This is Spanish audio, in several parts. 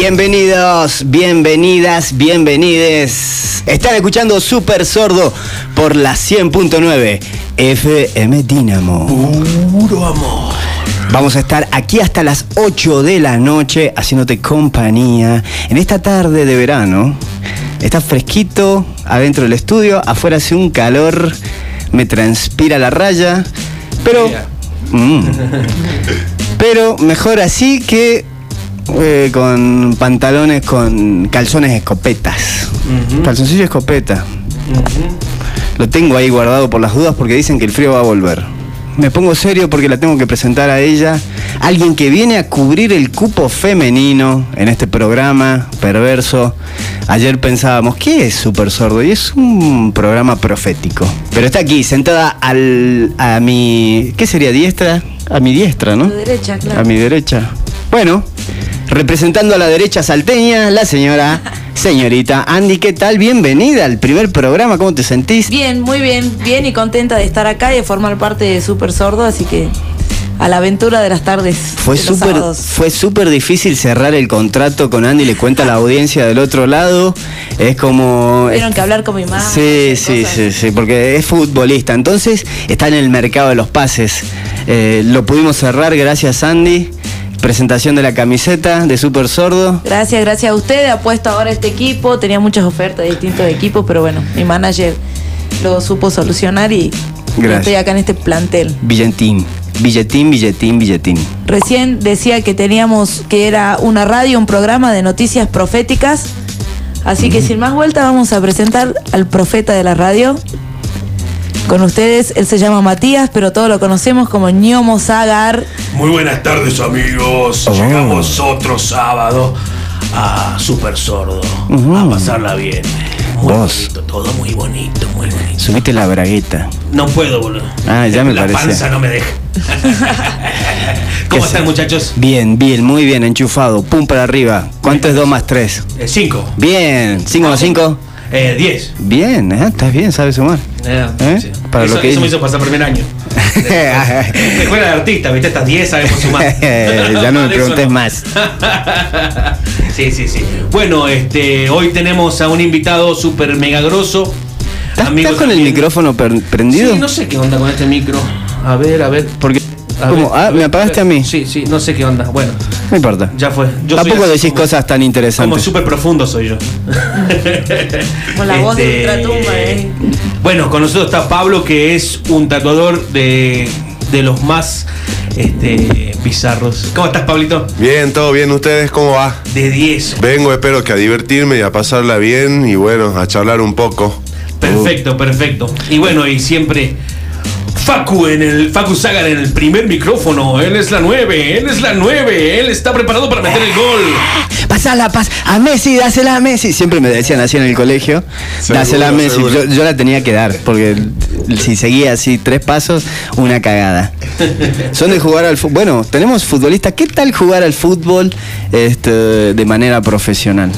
Bienvenidos, bienvenidas, bienvenides. Están escuchando Super Sordo por la 100.9 FM Dinamo. Puro amor. Vamos a estar aquí hasta las 8 de la noche haciéndote compañía en esta tarde de verano. Está fresquito adentro del estudio, afuera hace un calor, me transpira la raya, pero... Mm. pero mejor así que eh, con pantalones con calzones escopetas. Calzoncillo escopeta. Lo tengo ahí guardado por las dudas porque dicen que el frío va a volver. Me pongo serio porque la tengo que presentar a ella. Alguien que viene a cubrir el cupo femenino en este programa perverso. Ayer pensábamos, ¿qué es Super Sordo? Y es un programa profético. Pero está aquí, sentada al, a mi... ¿Qué sería? ¿Diestra? A mi diestra, ¿no? A tu derecha, claro. A mi derecha. Bueno, representando a la derecha salteña, la señora, señorita Andy, ¿qué tal? Bienvenida al primer programa, ¿cómo te sentís? Bien, muy bien, bien y contenta de estar acá y de formar parte de Super Sordo, así que a la aventura de las tardes. Fue súper fue súper difícil cerrar el contrato con Andy, le cuenta a la audiencia del otro lado. Es como. Tuvieron que hablar con mi mamá. Sí, sí, cosas. sí, sí, porque es futbolista. Entonces está en el mercado de los pases. Eh, lo pudimos cerrar gracias Andy. Presentación de la camiseta de Super Sordo. Gracias, gracias a ustedes. Apuesto ahora este equipo. Tenía muchas ofertas de distintos equipos, pero bueno, mi manager lo supo solucionar y Gracias. estoy acá en este plantel. Billetín. Billetín, billetín, billetín. Recién decía que teníamos que era una radio, un programa de noticias proféticas. Así que sin más vuelta vamos a presentar al profeta de la radio. Con ustedes, él se llama Matías, pero todos lo conocemos como Ñomo Zagar. Muy buenas tardes, amigos. Oh. Llegamos otro sábado a Super Sordo. A pasarla bien. Muy Vos. bonito, todo muy bonito, muy bonito. Subiste la bragueta. No puedo, boludo. Ah, ya me La parecía. panza no me deja. ¿Cómo ¿Qué están, muchachos? Bien, bien, muy bien, enchufado. Pum para arriba. ¿Cuánto es 2 más 3? Eh, cinco. Bien, 5 Ah, más 5. Eh, diez. Bien, ¿eh? estás bien, sabes sumar. Eh, ¿Eh? sí. Para eso, lo que eso me hizo pasar primer año. Escuela de artista, ¿viste? Estas 10 sabemos sumar. ya no me preguntes no. más. sí, sí, sí. Bueno, este, hoy tenemos a un invitado súper mega grosso. ¿Estás, estás con el también. micrófono per- prendido? Sí, no sé qué onda con este micro. A ver, a ver. Porque, Ah, ¿me apagaste a mí? Sí, sí, no sé qué onda. Bueno, No importa. ya fue. Yo Tampoco decís como- cosas tan Como interesantes. súper profundo soy yo. Como la voz de Este, Ultratumba, ¿eh? Bueno, con nosotros está Pablo, que es un tatuador de, de los más este, bizarros. ¿Cómo estás, Pablito? Bien, todo bien. ¿Ustedes cómo va? De 10. Vengo, espero que a divertirme y a pasarla bien y bueno, a charlar un poco. Perfecto, perfecto. Y bueno, y siempre Facu en el Facu Sagan en el primer micrófono. Él es la 9, él es la 9, él está preparado para meter el gol. Pasala, pas a Messi, dásela a Messi. Siempre me decían así en el colegio. Seguro, dásela a Messi. Yo, yo la tenía que dar, porque si seguía así tres pasos, una cagada. Son de jugar al fútbol. Bueno, tenemos futbolistas. ¿Qué tal jugar al fútbol este, de manera profesional?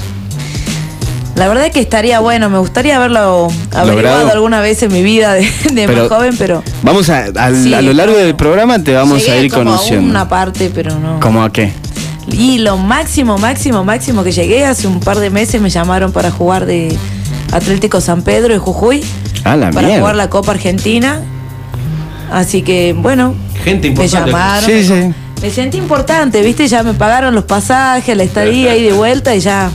La verdad es que estaría bueno, me gustaría haberlo averiguado ¿Logrado? alguna vez en mi vida de, de Pero- más joven, pero. Vamos a, Sí, a lo largo del programa te vamos a ir como conociendo. una parte, pero no. ¿Cómo a qué? Y lo máximo, máximo, máximo que llegué hace un par de meses me llamaron para jugar de Atlético San Pedro de Jujuy. Ah, la para mierda. jugar la Copa Argentina. Así que, bueno, Gente me importante. llamaron. Sí, me, sí. me sentí importante, ¿viste? Ya me pagaron los pasajes, la estadía y de vuelta y ya.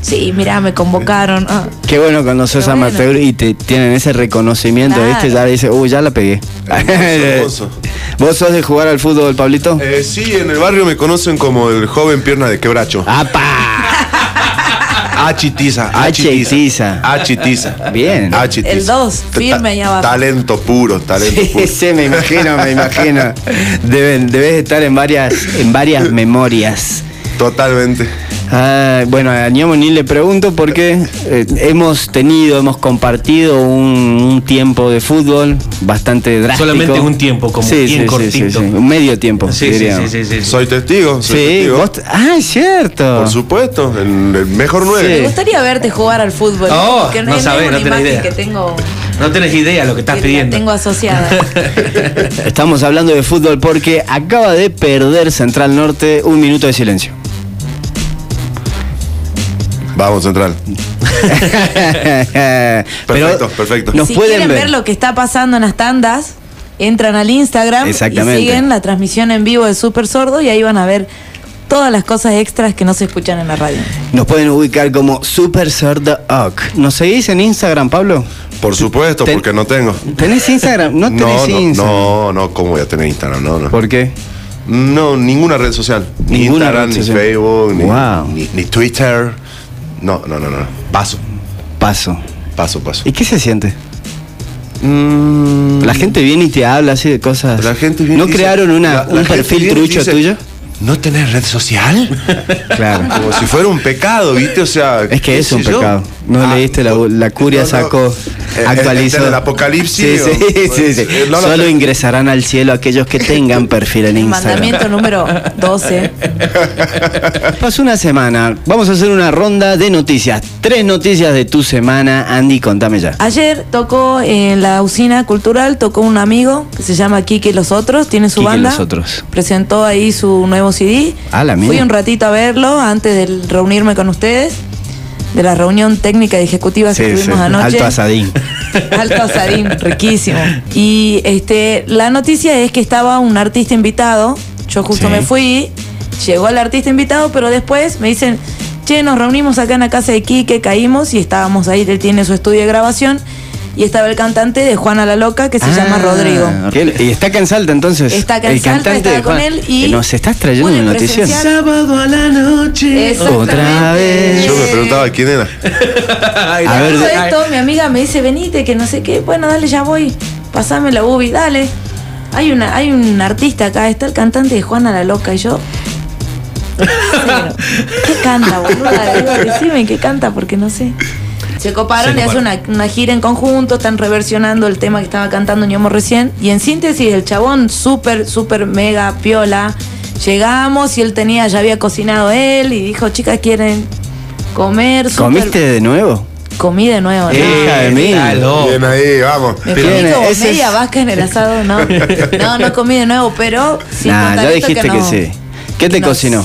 Sí, mirá, me convocaron. ah. Qué bueno cuando sos bueno. amateur y te tienen ese reconocimiento, Claro. ¿viste? Ya dices, uy, ya la pegué. Hermoso. ¿Vos sos de jugar al fútbol, Pablito? Eh, sí, en el barrio me conocen como el joven pierna de quebracho. ¡Apa! Achitiza, Achitiza. Achitiza. Bien. Achitiza. El dos, firme ahí abajo. Talento puro, talento Sí, puro. sí, me imagino, me imagino. Deben, debes estar en varias, en varias memorias. Totalmente. Ah, bueno, a Ñamo ni le pregunto porque eh, hemos tenido, hemos compartido un, un tiempo de fútbol bastante drástico. Solamente un tiempo, como sí, bien sí, sí, cortito. sí, sí, un medio tiempo, Sí, sí, diríamos. sí, sí, sí. Soy testigo, soy Sí, testigo. vos ah, es cierto. Por supuesto, el, el mejor Me nueve. gustaría verte jugar al fútbol. Oh, porque no es sabés, no tenés idea. que tengo, No tenés idea lo que estás que la pidiendo. tengo asociada. Estamos hablando de fútbol porque acaba de perder Central Norte un minuto de silencio. Vamos, Central. Perfecto, perfecto. Nos si pueden quieren ver. ver. lo que está pasando en las tandas, entran al Instagram y Exactamente. siguen la transmisión en vivo de Super Sordo y ahí van a ver todas las cosas extras que no se escuchan en la radio. Nos pueden ubicar como Super Sordo Ock. ¿Nos seguís en Instagram, Pablo? Por supuesto, Ten- porque no tengo. ¿Tenés Instagram? No tenés No, no, Instagram. no, no, ¿cómo voy a tener Instagram? No, no. ¿Por qué? No, ninguna red social. Ni Ninguna Instagram, red ni. Facebook, ni, Wow. ni, ni Twitter. No, no, no, no. Paso, Paso. paso, paso. ¿Y qué se siente? Mm, La gente viene y te habla así de cosas. la gente viene ¿No y crearon una, la- un perfil trucho dice, tuyo? ¿No tenés red social? Claro. Como si fuera un pecado, ¿viste? O sea. Es que es un yo. pecado. No Ah, leíste la, la curia no, no. sacó, Eh, actualizó. este del apocalipsis, Sí, sí, o- sí, sí. eh, no Solo te- ingresarán al cielo aquellos que tengan perfil en El Instagram. mandamiento número 12. Pasó una semana. Vamos a hacer una ronda de noticias. Tres noticias de tu semana. Andy, contame ya. Ayer tocó en la usina cultural, tocó un amigo que se llama Kike Los Otros, tiene su banda. Los Otros. Presentó ahí su nuevo CD. Ah, la mía. Fui un ratito a verlo antes de reunirme con ustedes, de la reunión técnica y ejecutiva que sí. tuvimos anoche. Alto asadín. Alto asadín, riquísimo. Y este, la noticia es que estaba un artista invitado. Yo justo Sí. me fui, llegó el artista invitado, pero después me dicen, che, nos reunimos acá en la casa de Quique, caímos y estábamos ahí, él tiene su estudio de grabación. Y estaba el cantante de Juana la Loca que se llama Ah, Rodrigo. Y está acá en Salta entonces. Está acá en el Salta, cantante estaba de con él y Eh, Nos estás trayendo una noticia. Sábado a la noche. Otra vez. Yo me preguntaba quién era. Ay, A ver, de- esto, mi amiga me dice, venite, que no sé qué. Bueno, dale, ya voy. Pasame la ubi, dale. Hay una, hay un artista acá, está el cantante de Juana la Loca y yo. Cero. ¿Qué canta, boluda? Decime qué canta porque no sé. Se coparon Se y hace una, coparon. una gira en conjunto, están reversionando el tema que estaba cantando Ñomo recién. Y en síntesis, el chabón súper, súper mega piola. Llegamos y él tenía, ya había cocinado él y dijo, chicas, ¿quieren comer? Súper- ¿Comiste de nuevo? Comí de nuevo. ¿no? Hija de mí. Bien ahí, vamos. Me Pero- comí como ese media es- vaca en el asado, no. No, no comí de nuevo, pero sí. nah, ya dijiste que, no- sí. ¿Qué te no- cocinó?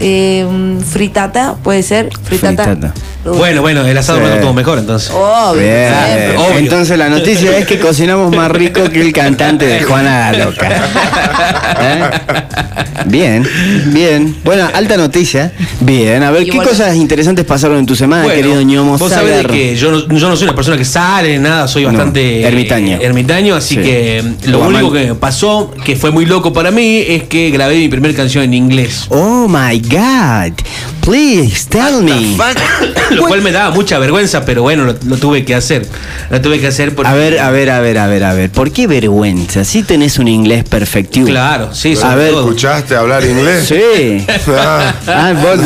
Eh, fritata, puede ser. Fritata. Fritata. Bueno, bueno, el asado Sí. no estuvo mejor entonces. Obvio, Bien. Obvio. Entonces la noticia es que cocinamos más rico que el cantante de Juana la Loca. ¿Eh? Bien, bien. Bueno, alta noticia. Bien, a ver, Y ¿qué bueno. cosas interesantes pasaron en tu semana, Bueno, querido ñomo vos sabés de que yo no, yo no soy una persona que sale, nada, soy No, bastante ermitaño. eh, ermitaño, así Sí. que mm, lo único que pasó, que fue muy loco para mí, es que grabé mi primera canción en inglés. Oh my God. Please tell me. Lo cual me daba mucha vergüenza, pero bueno, lo, lo tuve que hacer. Lo tuve que hacer porque. A ver, a ver, a ver, a ver, a ver. ¿Por qué vergüenza? Si tenés un inglés perfectivo. Claro, sí, A ver, todo. ¿Escuchaste hablar inglés? Sí. Ah, Ah, vos.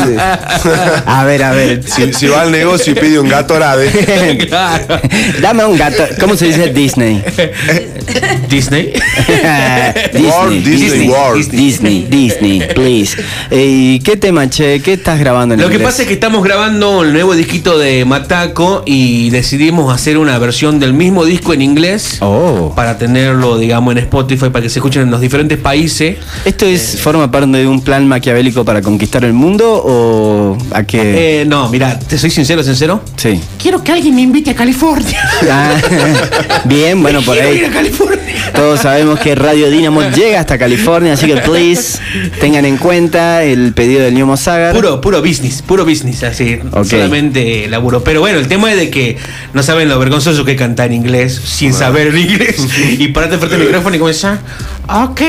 A ver, a ver. si, si va al negocio y pide un gato arade. Claro. Dame un gato. ¿Cómo se dice Disney? Disney. Walt Disney World. Disney, Disney, please. Eh, ¿Y qué tema, che? ¿Qué estás grabando en Lo que inglés? pasa es que estamos grabando el nuevo disquito de Mataco y decidimos hacer una versión del mismo disco en inglés Oh. para tenerlo, digamos, en Spotify para que se escuchen en los diferentes países. ¿Esto es, forma parte de un plan maquiavélico para conquistar el mundo o a qué? Eh, no, mira, te soy sincero, sincero. sí. Quiero que alguien me invite a California. Ah, bien, bueno, por ahí. ir a California. Todos sabemos que Radio Dynamo llega hasta California, así que please tengan en cuenta el pedido del Ñomo Sagar. Puro, puro business, puro business, así. Solamente laburo. Pero bueno, el tema es de que no saben lo vergonzoso que cantar en inglés sin saber el inglés. y pararte frente al micrófono y comenzar. Ok.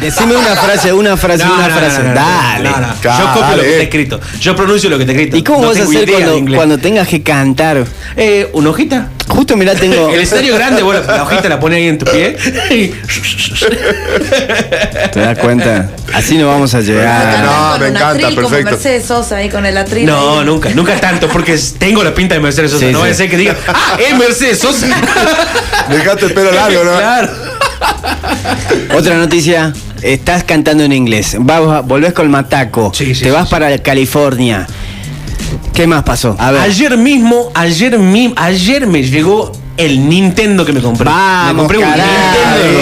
Decime una frase, una frase, No, una no, frase. no, no, no, Dale. no, no. Yo Dale. copio lo que está escrito. Yo pronuncio lo que está escrito. ¿Y cómo No vas a hacer cuando, tengas que cantar? Eh, ¿Una hojita? Justo mirá, tengo. El escenario grande, bueno, la hojita la pone ahí en tu pie. y- ¿Te das cuenta? Así no vamos a Ah, llegar. no, me encanta, atril Como perfecto. Mercedes Sosa ahí con el atril. No, ahí. nunca, nunca tanto, porque tengo la pinta de Mercedes Sosa. Sí, no sí. vaya a ser que diga, ah, es Mercedes Sosa. Dejaste el pelo largo, ¿no? Claro. Otra noticia. Estás cantando en inglés. Vas, volvés con Mataco. Sí, sí, Te vas sí. para California. ¿Qué más pasó? A ver. Ayer mismo, ayer mismo, ayer me llegó el Nintendo que me compré. me Vamos, compré un carajo. Nintendo.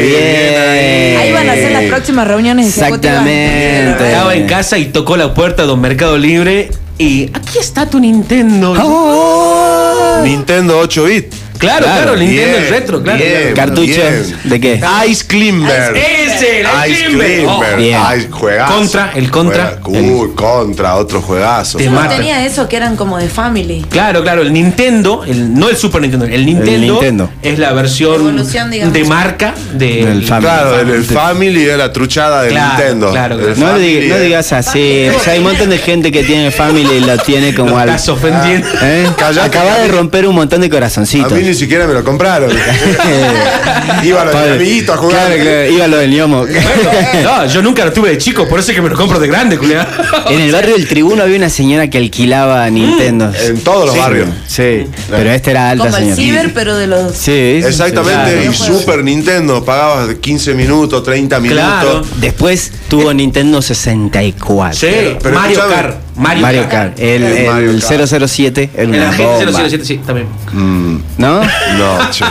Bien. Ahí van a ser las próximas reuniones. Exactamente. Estaba en casa y tocó la puerta de un Mercado Libre Y aquí está tu Nintendo. ¡Oh! Nintendo 8 bit. Claro, Claro, claro, el Nintendo Bien, es retro, claro. bien, ¿Cartuchos bien. de qué? Ice Climber. Ese, el Ice Climber. Climber. Oh, bien. Ice- juegazo. Contra, el Contra. Juega- Uy, contra, otro juegazo. Te Yo mata. tenía eso que eran como de family. Claro, claro, el Nintendo, el, no el Super Nintendo, el Nintendo, Nintendo. es la versión Evolución, digamos. de marca del Del Family. Claro, el, el Family es la truchada del Claro, Nintendo. claro, El. No, le Family digas, no digas así. O sea, hay un montón de gente que tiene family y lo tiene como Lo al. estás ofendiendo. ¿Eh? Callate, Acaba de Cami. romper un montón de A corazoncitos. mí ni siquiera me lo compraron. Iba a los Padre. amiguitos a jugar. Claro, claro, iba lo del ñomo. No, yo nunca lo tuve de chico, por eso es que me lo compro de grande, Julián. En el barrio del Tribuno había una señora que alquilaba Nintendo. En todos los Sí, barrios. Sí, pero este era alta Como el ciber, pero de los. Sí, Exactamente, y. Super Nintendo pagabas de 15 minutos, 30 minutos. Claro. Después tuvo Nintendo 64. Sí, pero Mario. Kart. Mario, Mario Kart. Kart. El, El el Mario Kart. 007 era El una agente bomba. 007, sí, también. Mm, ¿No? no, che.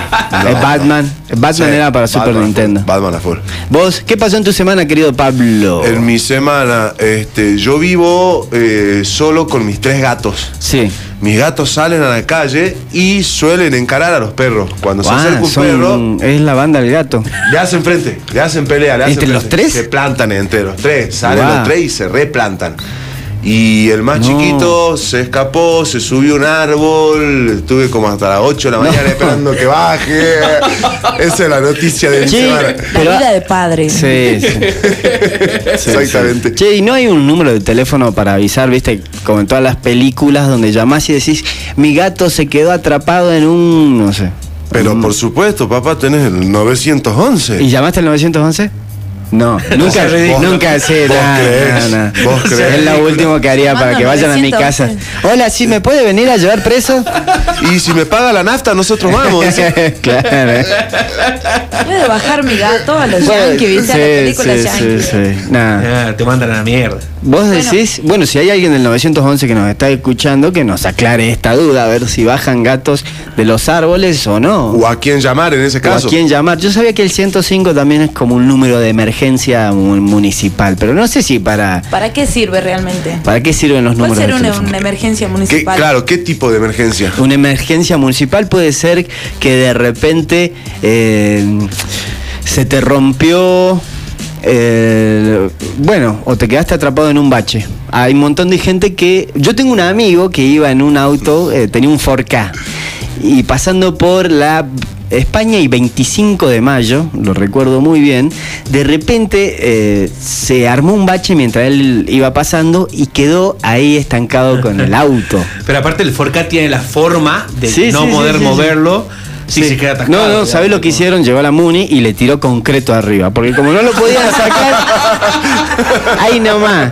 no, el Batman. El Batman Sí, era para Super Batman a full, Nintendo. Batman a full. ¿Vos qué pasó en tu semana, querido Pablo? En mi semana, este, yo vivo eh, solo con mis tres gatos. Sí. Mis gatos salen a la calle y suelen encarar a los perros. Cuando se Ah, acerca un son- perro, Es la banda del gato. le hacen frente, le hacen pelea. Le hacen ¿Entre los tres? Se plantan entre los tres. Salen los tres y se replantan. Y el más No. chiquito se escapó, se subió a un árbol. Estuve como hasta las 8 de la mañana esperando que baje. Esa es la noticia de mi Sí, semana. La vida de padre. Sí, sí. Sí, Exactamente. sí. Che, ¿y no hay un número de teléfono para avisar, viste, como en todas las películas donde llamás y decís, mi gato se quedó atrapado en un, no sé. Pero Mm. por supuesto, papá, tenés el 911. ¿Y llamaste al 911? No, nunca, Vos- nunca sé, vos nada, nada. vos creés. Es lo último que haría para que vayan a mi 911. casa. Hola, ¿sí me puede venir a llevar preso? Y si me paga la nafta, nosotros vamos. claro. Puede bajar mi gato a los yankees, ¿viste? a las películas sí, yankees. sí, sí. Nada. Ah, te mandan a la mierda. Vos Bueno. decís, bueno, si hay alguien del 911 que nos está escuchando, que nos aclare esta duda, a ver si bajan gatos de los árboles o no. O a quién llamar en ese O a caso. quién llamar. Yo sabía que el 105 también es como un número de emergencia mu- municipal, pero no sé si para... ¿Para qué sirve realmente? ¿Para qué sirven los Puede números ser de una, emergencia ¿Qué- municipal. claro, ¿qué tipo de emergencia? Una emergencia municipal puede ser que de repente eh, se te rompió. eh, bueno, o te quedaste atrapado en un bache. Hay un montón de gente que. Yo tengo un amigo que iba en un auto, eh, tenía un 4K, y pasando por la España y 25 de mayo, lo recuerdo muy bien, de repente eh, se armó un bache mientras él iba pasando y quedó ahí estancado con el auto. Pero aparte el Forcat tiene la forma de Sí, no sí, poder sí, sí, moverlo si Sí. se queda atascado. No, no, digamos, ¿sabés lo que hicieron? Llegó a la Muni y le tiró concreto arriba. Porque como no lo podían sacar, ahí nomás.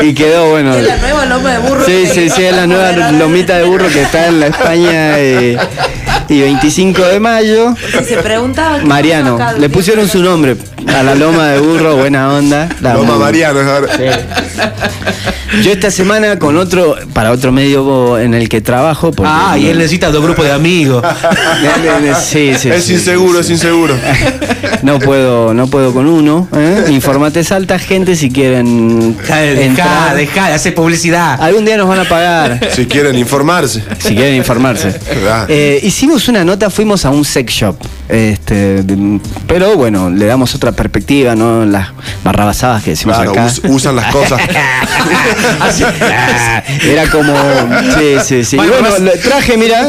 Y quedó bueno. Es la nueva loma de burro. Sí, sí, sí, es la nueva lomita de burro que está en la España eh, y 25 de mayo. Si se preguntaba. ¿qué Mariano, le pusieron su nombre a la loma de burro, buena onda. La Loma. Mariano es ahora. Yo esta semana con otro, para otro medio en el que trabajo. porque- Ah, y él necesita dos grupos de amigos. Sí, sí, Es sí, inseguro, sí, es inseguro. No puedo, no puedo con uno. ¿eh? Informate salta, gente, si quieren. Deja, deja, hacer publicidad. Algún día nos van a pagar. Si quieren informarse. Si quieren informarse. Eh, hicimos una nota, fuimos a un sex shop. Este, pero bueno, le damos otra perspectiva, ¿no? Las barrabasadas que decimos Claro, acá. us- usan las cosas. Ah, Era como. Sí, sí, sí. Y Van bueno, lo traje, mira.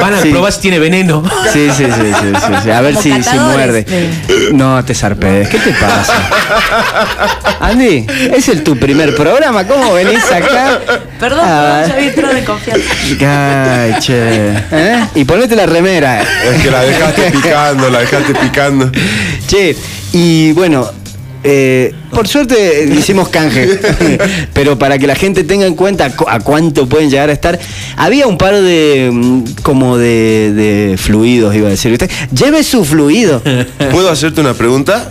Van a Sí. probar si tiene veneno. Sí, sí, sí, sí, sí, sí. A ver Como si, si muerde. de- No te zarpedes. ¿Qué te pasa? Andy, es el tu primer programa. ¿Cómo venís acá? Perdón, Ah, de confianza. Ay, che. ¿Eh? Y ponete la remera. Es que la dejaste picando, la dejaste picando. Che, y bueno, eh, por suerte hicimos canje, pero para que la gente tenga en cuenta cu- a cuánto pueden llegar a estar, había un par de mm, como de, de fluidos, iba a decir usted. Lleve su fluido. ¿Puedo hacerte una pregunta?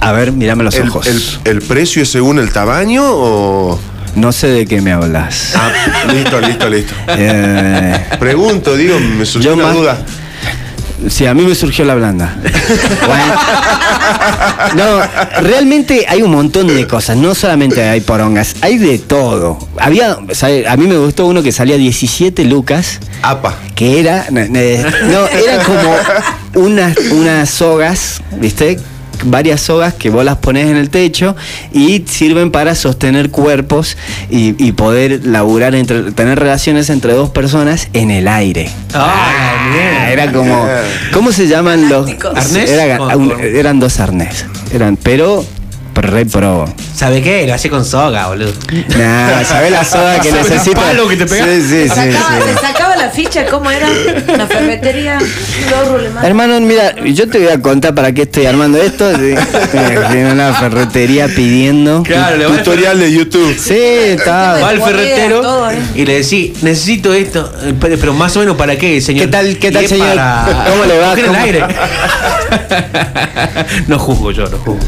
A ver, mírame los ¿El, ojos. el- el precio es según el tamaño o.? No sé de qué me hablas. Ah, listo, listo, listo. Eh, Pregunto, digo, me surgió Yo una más- duda. Sí, a mí me surgió la blanda. Bueno. No, realmente hay un montón de cosas. No solamente hay porongas, hay de todo. Había, ¿sabe? a mí me gustó uno que salía 17 lucas, Apa. que era, no, era como unas, unas sogas, ¿viste? Varias sogas que vos las pones en el techo y sirven para sostener cuerpos y, y poder laburar entre, tener relaciones entre dos personas en el aire. Ah, bien. Era como. ¿Cómo se llaman los. ¿Arnés? Era- eran dos arnés. Eran, pero. Re pro. ¿Sabe qué? Lo hacía con soga, boludo. Nah, ¿sabés la soga que ¿Sabés el necesita? palo que te pega? Sí, sí, sí. Sacaba, sí. le sacaba la ficha, ¿cómo era? Una ferretería. Hermano, mira, yo te voy a contar para qué estoy armando esto. Sí. En una ferretería pidiendo. Claro, al Tutorial de YouTube. Sí, está. Va al ferretero todo, ¿eh? Y le decís, necesito esto, pero más o menos para qué, señor. ¿Qué tal- qué tal, señor? para ¿Cómo le va? coger el ¿Cómo- aire. no juzgo yo, no juzgo.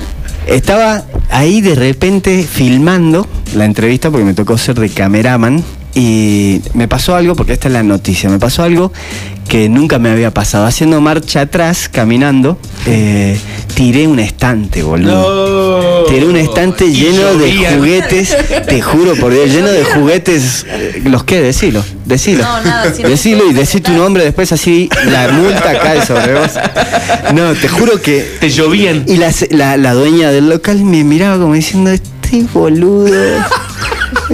Estaba ahí de repente filmando la entrevista porque me tocó ser de cameraman y me pasó algo, porque esta es la noticia, me pasó algo que nunca me había pasado. Haciendo marcha atrás, caminando, eh, tiré un estante, boludo. No. Tiré un estante lleno de juguetes, te juro por Dios, lleno de juguetes. eh, ¿Los qué? Decilo, decilo. No, nada, decilo y decí tu nombre después así la multa cae sobre vos. No, te juro que Te llovían. y la, la, la dueña del local me miraba como diciendo, este boludo.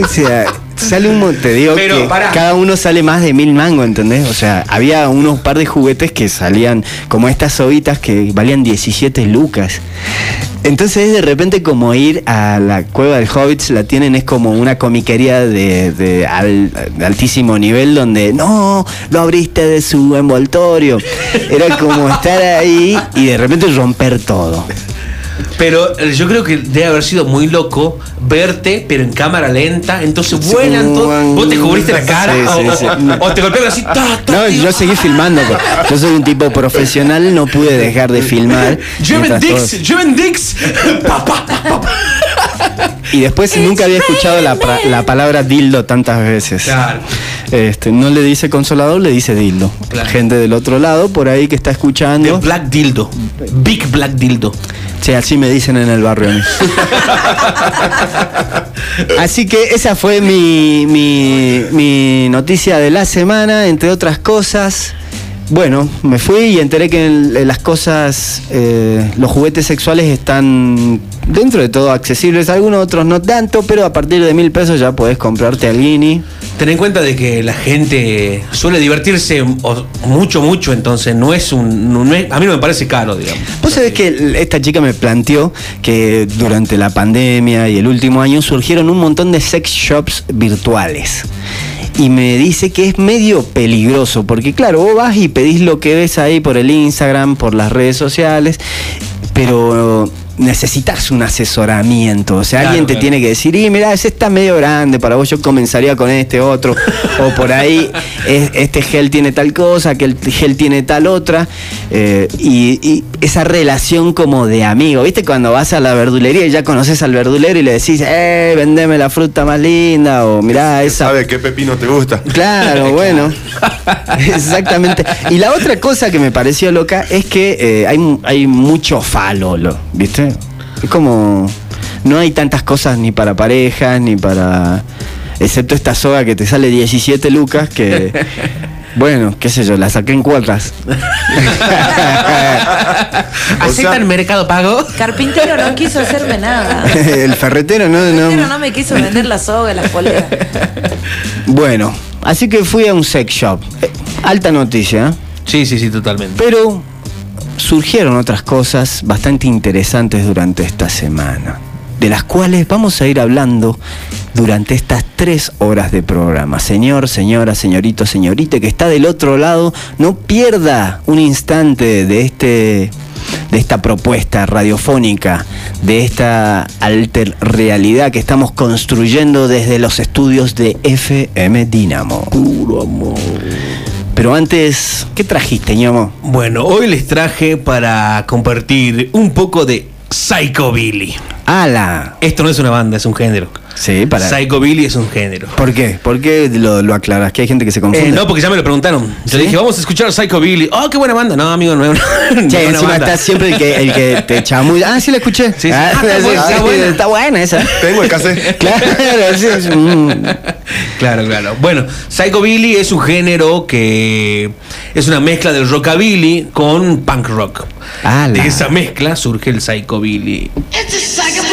o sea, sale un mon- te digo Pero, que pará. cada uno sale más de mil mangos, ¿entendés? O sea, había unos par de juguetes que salían como estas sobitas que valían 17 lucas. Entonces es de repente como ir a la cueva del Hobbits, la tienen, es como una comiquería de, de al- de altísimo nivel donde no, lo abriste de su envoltorio. Era como estar ahí y de repente romper todo. Pero eh, yo creo que debe haber sido muy loco verte, pero en cámara lenta. Entonces vuelan todo. Vos te cubriste la cara Sí, sí, o, sí. o- o te golpearon así. ta, ta, No, tío. yo seguí filmando. pues. Yo soy un tipo profesional, no pude dejar de filmar. Mientras Dix, todos- lleven Dix. Y después nunca había escuchado la, la palabra dildo tantas veces. Claro. Este, no le dice consolador, le dice dildo. Claro. Gente del otro lado, por ahí que está escuchando. Black Dildo. Big Black Dildo. Sí, así me dicen en el barrio. Así que esa fue mi, mi noticia de la semana, entre otras cosas. Bueno, me fui y enteré que las cosas, eh, los juguetes sexuales están dentro de todo accesibles, algunos otros no tanto, pero a partir de mil pesos ya podés comprarte al Guini. Ten en cuenta de que la gente suele divertirse mucho, mucho, entonces no es un. no es- a mí no me parece caro, digamos. Vos sabés que esta chica me planteó que durante la pandemia y el último año surgieron un montón de sex shops virtuales. Y me dice que es medio peligroso, porque claro, vos vas y pedís lo que ves ahí por el Instagram, por las redes sociales, pero necesitas un asesoramiento. O sea, Claro, alguien te claro. tiene que decir, y mira, ese está medio grande, para vos yo comenzaría con este otro. o por ahí, es- este gel tiene tal cosa, que el gel tiene tal otra. eh, y, y esa relación como de amigo. ¿Viste cuando vas a la verdulería y ya conoces al verdulero y le decís, eh, vendeme la fruta más linda? O mirá, esa ¿Sabes qué pepino te gusta? Claro, bueno. Exactamente. Y la otra cosa que me pareció loca es que eh, hay, hay mucho falo, lo- ¿viste? Es como. No hay tantas cosas ni para parejas, ni para. Excepto esta soga que te sale 17 lucas, que. Bueno, qué sé yo, la saqué en cuotas. ¿Aceptan sea- Mercado Pago? Carpintero no quiso hacerme nada. El ferretero no, Carpintero no. no me quiso vender la soga, la polera. Bueno, así que fui a un sex shop. Eh, Alta noticia, ¿eh? Sí, sí, sí, totalmente. Pero surgieron otras cosas bastante interesantes durante esta semana, de las cuales vamos a ir hablando durante estas tres horas de programa. Señor, señora, señorito, señorita que está del otro lado, no pierda un instante de este de esta propuesta radiofónica, de esta alter realidad que estamos construyendo desde los estudios de FM Dinamo. Puro amor. Pero antes, ¿qué trajiste, ñomo? Bueno, hoy les traje para compartir un poco de Psychobilly. ¡Ala! Esto no es una banda, es un género. Sí, para. Psychobilly es un género. ¿Por qué? ¿Por qué lo, lo aclaras? Que hay gente que se confunde. Eh, no, porque ya me lo preguntaron. Yo ¿Sí? dije, vamos a escuchar Psychobilly. Oh, qué buena banda. No, amigo, no es una, Che, encima banda. está siempre el que, el que te chamulla. Ah, sí la escuché. Sí, sí. Ah, Ah, está buena, está buena. está buena esa. Tengo el cassette. Claro, mm. Claro, claro. Bueno, Psychobilly es un género que es una mezcla del rockabilly con punk rock. De esa mezcla surge el Psychobilly. It's a psychobilly